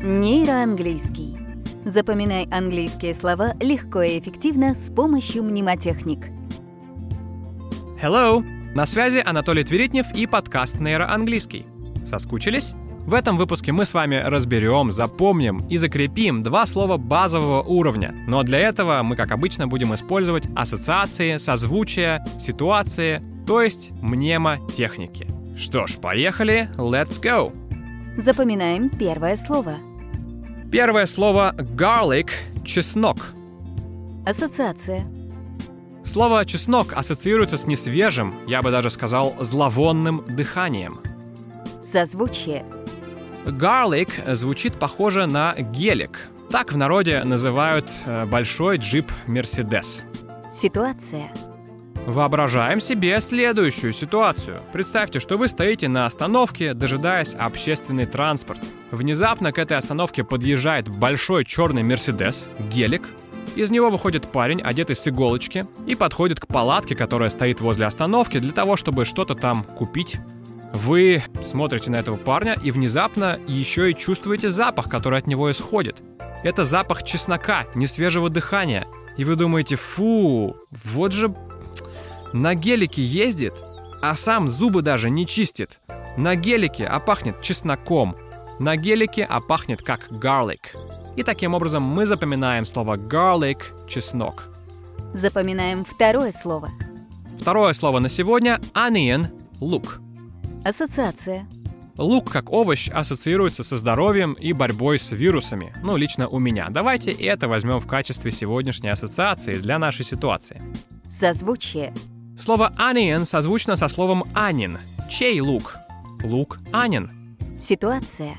Нейроанглийский. Запоминай английские слова легко и эффективно с помощью мнемотехник. Hello! На связи Анатолий Тверитнев и подкаст «Нейроанглийский». Соскучились? В этом выпуске мы с вами разберем, запомним и закрепим два слова базового уровня. Но для этого мы, как обычно, будем использовать ассоциации, созвучия, ситуации, то есть мнемотехники. Что ж, поехали, let's go! Запоминаем первое слово. Первое слово garlic – чеснок. Ассоциация. Слово «чеснок» ассоциируется с несвежим, я бы даже сказал, зловонным дыханием. Созвучие. Garlic звучит похоже на гелик. Так в народе называют э, большой джип Mercedes. Ситуация. Воображаем себе следующую ситуацию. Представьте, что вы стоите на остановке, дожидаясь общественный транспорт. Внезапно к этой остановке подъезжает большой черный Мерседес, гелик. Из него выходит парень, одетый с иголочки, и подходит к палатке, которая стоит возле остановки, для того, чтобы что-то там купить. Вы смотрите на этого парня и внезапно еще и чувствуете запах, который от него исходит. Это запах чеснока, несвежего дыхания. И вы думаете, фу, вот же на гелике ездит, а сам зубы даже не чистит. На гелике, а пахнет чесноком. На гелике, а пахнет как garlic. И таким образом мы запоминаем слово garlic – чеснок. Запоминаем второе слово. Второе слово на сегодня – onion – лук. Ассоциация. Лук как овощ ассоциируется со здоровьем и борьбой с вирусами. Ну, лично у меня. Давайте это возьмем в качестве сегодняшней ассоциации для нашей ситуации. Созвучие. Слово onion созвучно со словом анин. Чей лук? Лук анин. Ситуация.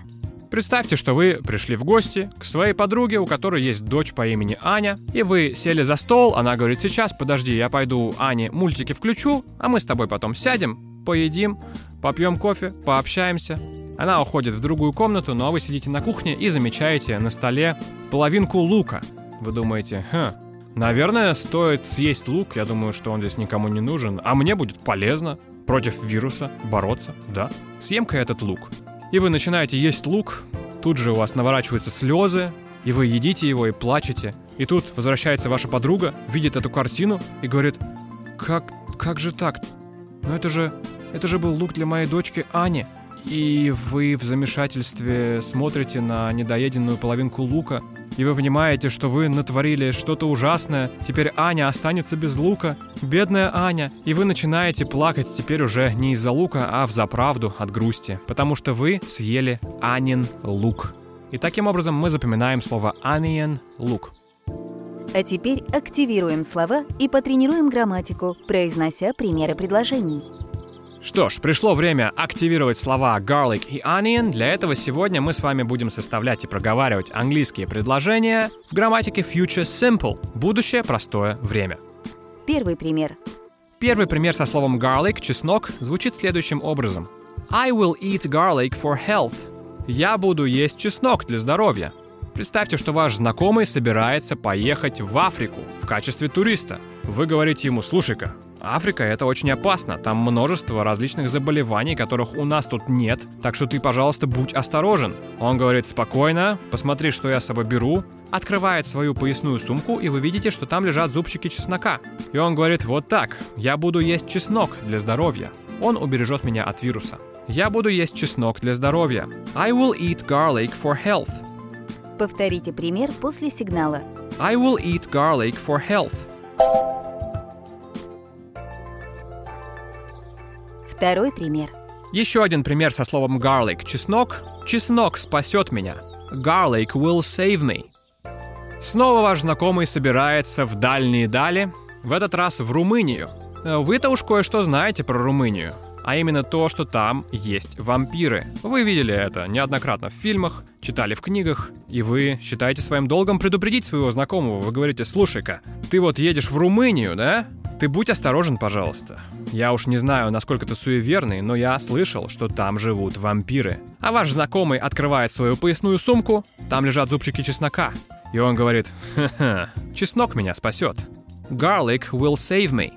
Представьте, что вы пришли в гости к своей подруге, у которой есть дочь по имени Аня, и вы сели за стол, она говорит, сейчас, подожди, я пойду Ане мультики включу, а мы с тобой потом сядем, поедим, попьем кофе, пообщаемся. Она уходит в другую комнату, ну а вы сидите на кухне и замечаете на столе половинку лука. Вы думаете, хм, Наверное, стоит съесть лук, я думаю, что он здесь никому не нужен, а мне будет полезно против вируса бороться, да? Съем-ка этот лук. И вы начинаете есть лук, тут же у вас наворачиваются слезы, и вы едите его и плачете. И тут возвращается ваша подруга, видит эту картину и говорит, как, как же так? Но это же, это же был лук для моей дочки Ани. И вы в замешательстве смотрите на недоеденную половинку лука, и вы понимаете, что вы натворили что-то ужасное, теперь Аня останется без лука, бедная Аня, и вы начинаете плакать теперь уже не из-за лука, а в заправду от грусти, потому что вы съели Анин лук. И таким образом мы запоминаем слово onion – лук. А теперь активируем слова и потренируем грамматику, произнося примеры предложений. Что ж, пришло время активировать слова garlic и onion. Для этого сегодня мы с вами будем составлять и проговаривать английские предложения в грамматике future simple – будущее простое время. Первый пример. Первый пример со словом garlic – чеснок звучит следующим образом. I will eat garlic for health. Я буду есть чеснок для здоровья. Представьте, что ваш знакомый собирается поехать в Африку в качестве туриста. Вы говорите ему, слушай-ка, Африка это очень опасно, там множество различных заболеваний, которых у нас тут нет, так что ты, пожалуйста, будь осторожен. Он говорит спокойно, посмотри, что я с собой беру, открывает свою поясную сумку, и вы видите, что там лежат зубчики чеснока. И он говорит вот так, я буду есть чеснок для здоровья. Он убережет меня от вируса. Я буду есть чеснок для здоровья. I will eat garlic for health. Повторите пример после сигнала. I will eat garlic for health. Второй пример. Еще один пример со словом garlic – чеснок. Чеснок спасет меня. Garlic will save me. Снова ваш знакомый собирается в дальние дали, в этот раз в Румынию. Вы-то уж кое-что знаете про Румынию а именно то, что там есть вампиры. Вы видели это неоднократно в фильмах, читали в книгах, и вы считаете своим долгом предупредить своего знакомого. Вы говорите, слушай-ка, ты вот едешь в Румынию, да? Ты будь осторожен, пожалуйста. Я уж не знаю, насколько ты суеверный, но я слышал, что там живут вампиры. А ваш знакомый открывает свою поясную сумку, там лежат зубчики чеснока. И он говорит, ха-ха, чеснок меня спасет. Garlic will save me.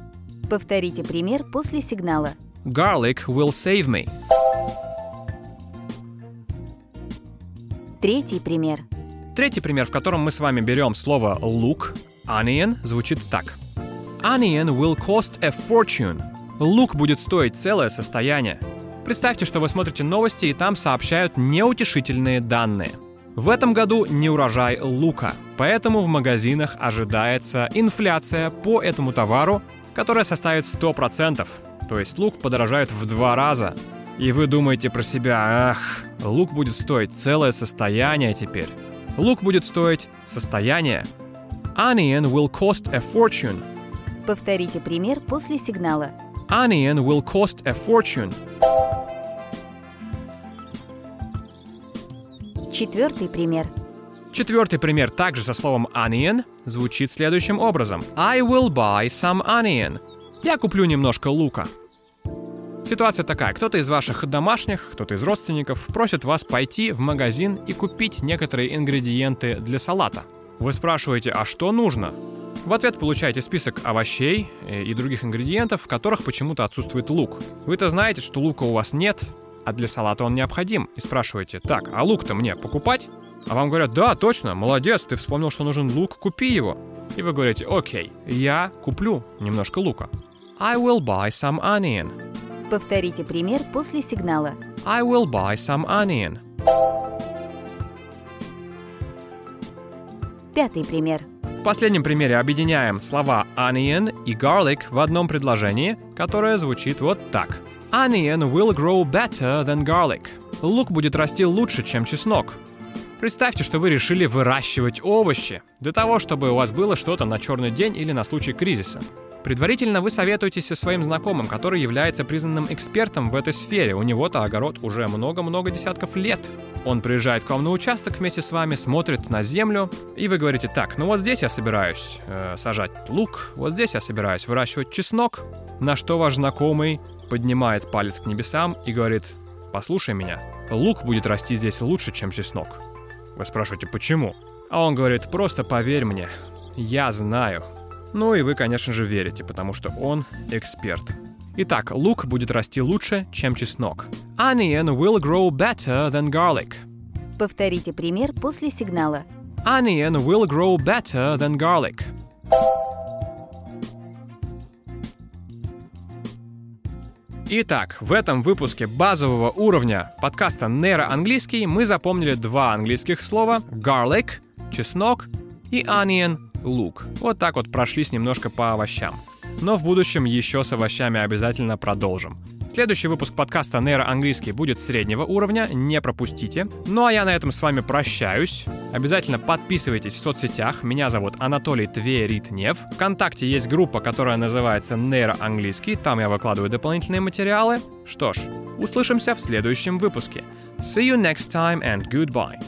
Повторите пример после сигнала. Garlic will save me. Третий пример. Третий пример, в котором мы с вами берем слово лук, onion, звучит так. Onion will cost a fortune. Лук будет стоить целое состояние. Представьте, что вы смотрите новости, и там сообщают неутешительные данные. В этом году не урожай лука, поэтому в магазинах ожидается инфляция по этому товару, которая составит 100%. То есть лук подорожает в два раза. И вы думаете про себя, ах, лук будет стоить целое состояние теперь. Лук будет стоить состояние. Onion will cost a fortune. Повторите пример после сигнала. Onion will cost a fortune. Четвертый пример. Четвертый пример также со словом onion звучит следующим образом. I will buy some onion. Я куплю немножко лука. Ситуация такая. Кто-то из ваших домашних, кто-то из родственников просит вас пойти в магазин и купить некоторые ингредиенты для салата. Вы спрашиваете, а что нужно? В ответ получаете список овощей э, и других ингредиентов, в которых почему-то отсутствует лук. Вы-то знаете, что лука у вас нет, а для салата он необходим. И спрашиваете, так, а лук-то мне покупать? А вам говорят, да, точно, молодец, ты вспомнил, что нужен лук, купи его. И вы говорите, окей, я куплю немножко лука. I will buy some onion. Повторите пример после сигнала. I will buy some onion. Пятый пример. В последнем примере объединяем слова onion и garlic в одном предложении, которое звучит вот так. Onion will grow better than garlic. Лук будет расти лучше, чем чеснок. Представьте, что вы решили выращивать овощи для того, чтобы у вас было что-то на черный день или на случай кризиса. Предварительно вы советуетесь со своим знакомым, который является признанным экспертом в этой сфере. У него-то огород уже много-много десятков лет. Он приезжает к вам на участок вместе с вами, смотрит на землю, и вы говорите, так, ну вот здесь я собираюсь э, сажать лук, вот здесь я собираюсь выращивать чеснок, на что ваш знакомый поднимает палец к небесам и говорит, послушай меня, лук будет расти здесь лучше, чем чеснок. Вы спрашиваете, почему? А он говорит, просто поверь мне, я знаю, ну и вы, конечно же, верите, потому что он эксперт. Итак, лук будет расти лучше, чем чеснок. Onion will grow better than garlic. Повторите пример после сигнала. Onion will grow better than garlic. Итак, в этом выпуске базового уровня подкаста «Нейроанглийский» мы запомнили два английских слова «garlic» — чеснок и «onion» лук. Вот так вот прошлись немножко по овощам. Но в будущем еще с овощами обязательно продолжим. Следующий выпуск подкаста «Нейроанглийский» будет среднего уровня, не пропустите. Ну а я на этом с вами прощаюсь. Обязательно подписывайтесь в соцсетях. Меня зовут Анатолий Тверитнев. Вконтакте есть группа, которая называется «Нейроанглийский». Там я выкладываю дополнительные материалы. Что ж, услышимся в следующем выпуске. See you next time and goodbye.